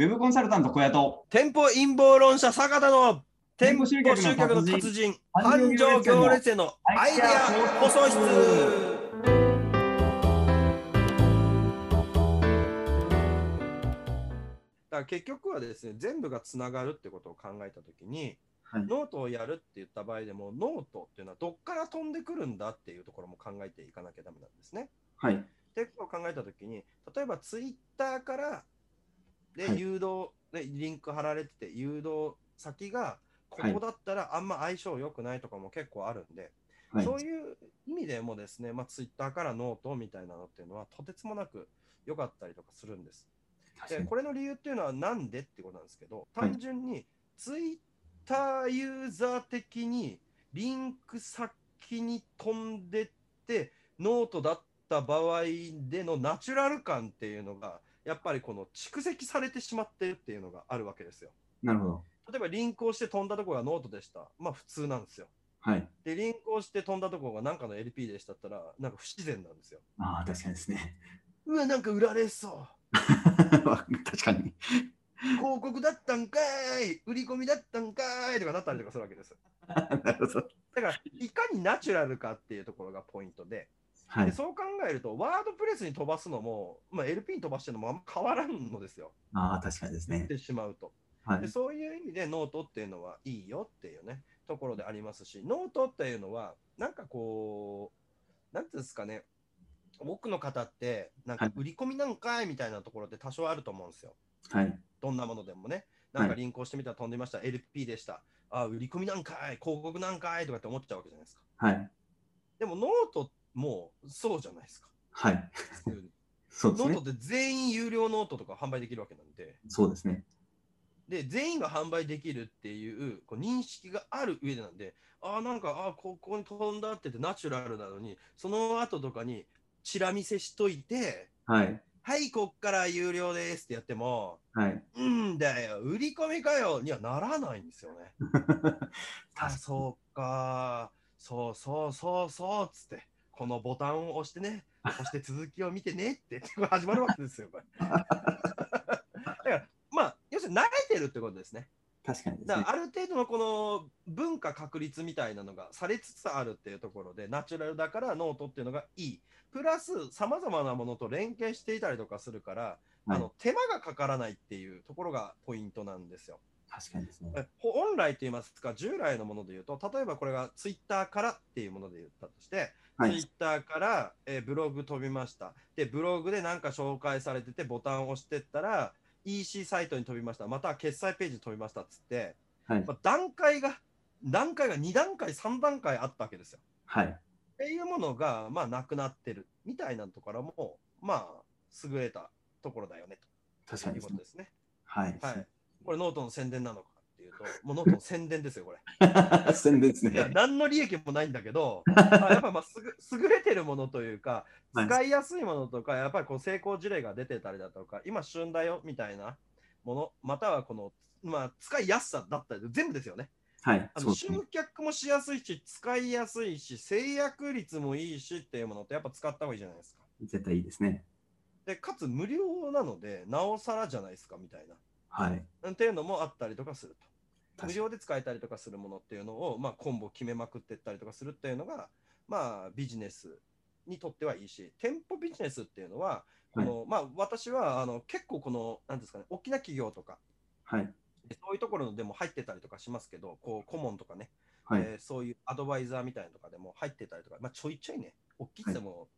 ウェブコンサルタント小屋と店舗陰謀論者坂田の店舗店舗集集客の達人客の達人繁繁盛盛行列へのアイデア放送室だから結局はですね全部がつながるってことを考えたときに、はいノートをやるって言った場合でもノートっていうのはどっから飛んでくるんだっていうところも考えていかなきゃダメなんですね。はい。ってことを考えたときに、例えばツイッターからではい誘導、でリンク貼られてて、誘導先がこはいこだったらあんま相性良くないとかも結構あるんで、はい。そういう意味でもですね、まあ、ツイッターからノートみたいなのっていうのはとてつもなく良かったりとかするんです。でこれの理由っていうのはなんでってことなんですけど、はい単純にツイッターユーザー的にリンク先に飛んでってノートだった場合でのナチュラル感っていうのがやっぱりこの蓄積されてしまってるっていうのがあるわけですよ。なるほど。例えばリンクをして飛んだところがノートでした。まあ普通なんですよ。はい。で、リンクをして飛んだところが何かの LP でしたったら、なんか不自然なんですよ。ああ、確かにですね。うわ、なんか売られそう。確かに。広告だったんかい売り込みだったんかいとかなったりとかするわけです。なるほど。だから、いかにナチュラルかっていうところがポイントで、はい。でそう考えると、ワードプレスに飛ばすのも、まあ、LP に飛ばしてるのもあんま変わらんのですよ。ああ、確かにですね言っ。てしまうと。はいで。そういう意味でノートっていうのはいいよっていうね、ところでありますし、ノートっていうのは、なんかこう、なんていうんですかね、多くの方って、なんかはい売り込みなんかいみたいなところって多少あると思うんですよ。はい。どんなものでもね。なんかはいリンクをしてみたら飛んでました、LP でした。あ、売り込みなんかい、広告なんかいとかって思っちゃうわけじゃないですか。はい。でもノートもそうじゃないですか。はい。そうですねノート。って全員有料ノートとか販売できるわけなんで、そうですね。で、全員が販売できるっていうこう認識がある上でなんで、ああ、なんか、ああ、ここに飛んだっててナチュラルなのに、その後とかにチラ見せしといて、はい。はい、こっから有料ですってやっても、はい。なんだよ、売り込みかよにはならないんですよね。あ、そうか、そうそうそうそうっつって、このボタンを押してね、押して続きを見てねって始まるわけですよ、これ。だから、まあ、要するに慣れてるってことですね。確かにねだから。ある程度のこの文化確立みたいなのがされつつあるっていうところで、ナチュラルだからノートっていうのがいい。プラス、さまざまなものと連携していたりとかするから、はいあの手間がかからないっていうところがポイントなんですよ。確かにですね。え本来といいますか、従来のもので言うと、例えばこれがツイッターからっていうもので言ったとして、はいツイッ。ターから、えーブログ飛びました。で、ブログで何か紹介されてて、ボタンを押してったら、EC サイトに飛びました。または決済ページに飛びましたっつって、はいま。あ、段階が、段階が2段階、3段階あったわけですよ。はい。っていうものが、まあ、なくなってるみたいなところも、まあ、優れたところだよねという確かにですね。ことですね。はい。はい。これ、ノートの宣伝なのかっていうと、もうノートの宣伝ですよ、これ。宣伝ですね。何の利益もないんだけど、ま あやっぱまあすぐ優れてるものというか、はい使いやすいものとか、やっぱりこう成功事例が出てたりだとか、今旬だよみたいなもの、またはこの、まあ、使いやすさだったり、全部ですよね。はい。あの集。客もしやすいし、使いやすいし、制約率もいいしっていうものってやっぱ使った方がいいじゃないですか。絶対いいですね。で、かつ無料なので、なおさらじゃないですかみたいな。はい。っていうのもあったりとかすると。無料で使えたりとかするものっていうのを、まあ、コンボ決めまくっていったりとかするっていうのが、まあ、ビジネスにとってはいいし、店舗ビジネスっていうのは、このまあ、私はあの結構この、なんですかね、大きな企業とか、はい。そういうところでも入ってたりとかしますけど、こう顧問とかね、はい。えーそういうアドバイザーみたいなのとかでも入ってたりとか、まあ、ちょいちょいね、大きいつても、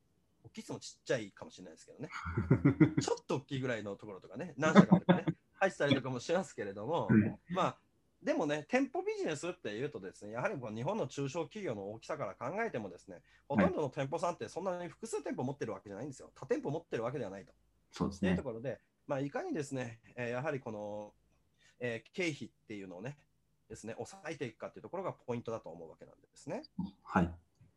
大きいつてもちっちゃいかもしれないですけどね、ちょっと大きいぐらいのところとかね、何社かとかね、入ってたりとかもしますけれども、まあ、でもね、店舗ビジネスっていうとですね、やはりこう日本の中小企業の大きさから考えてもですね、ほとんどの店舗さんってそんなに複数店舗持ってるわけじゃないんですよ。多店舗持ってるわけではないと。そうですねというと。ころで、まあ、いかにですね、えーやはりこの、えー経費っていうのをね、ですね、抑えていくかっていうところがポイントだと思うわけなんですね。はい。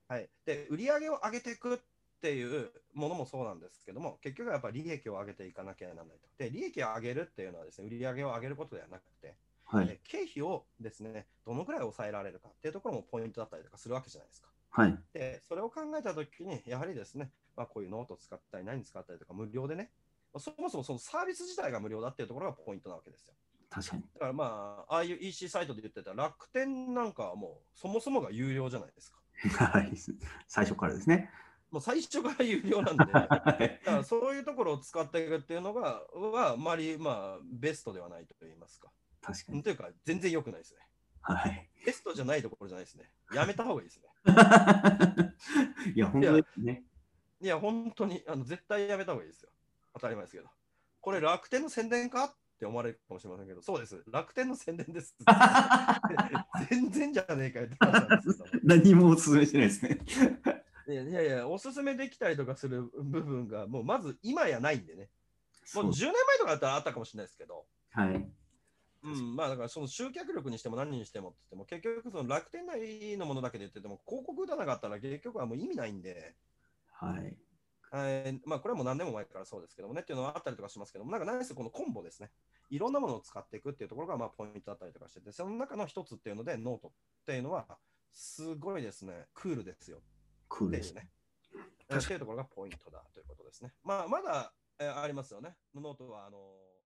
はい。で、売り上げを上げていくっていうものもそうなんですけども、結局はやっぱり利益を上げていかなきゃならないと。で、利益を上げるっていうのはですね、売り上げを上げることではなくて、はい。え経費をですね、どのくらい抑えられるかっていうところもポイントだったりとかするわけじゃないですか。はい。で、それを考えたときに、やはりですね、まあ、こういうノートを使ったり、何使ったりとか、無料でね、そもそもそのサービス自体が無料だっていうところがポイントなわけですよ。確かに。だからまあ、ああいう EC サイトで言ってた楽天なんかはもうそもそもが有料じゃないですか。はい。最初からですね。もう最初から有料なんで、だはいからそういうところを使っていくっていうのが、はあまりまあベストではないと言いますか。確かに。というか、全然良くないですね。はい。ベストじゃないところじゃないですね。やめた方がいいですね。いや、本当ですね。いや、本当にあの絶対やめた方がいいですよ。当たり前ですけど。これ楽天の宣伝かって思われるかもしれませんけど、そうです。楽天の宣伝です。全然じゃねえかよって話なんですけど。何もお勧めしてないですね。いやいやいや、おすすめできたりとかする部分が、もうまず今やないんでね。もう10年前とかだったらあったかもしれないですけど、はい。うん、まあだからその集客力にしても何にしてもって言っても、結局その楽天内のものだけで言ってても、広告打たなかったら結局はもう意味ないんで、はい。はいまあこれはもう何年も前からそうですけどもねっていうのはあったりとかしますけども、なんか何せこのコンボですね。いろんなものを使っていくっていうところがまあポイントだったりとかしてて、その中の一つっていうので、ノートっていうのは、すごいですね、クールですよ。です。ね。っていうところがポイントだということですね。まあ、まだ、えーありますよね。ノートはあの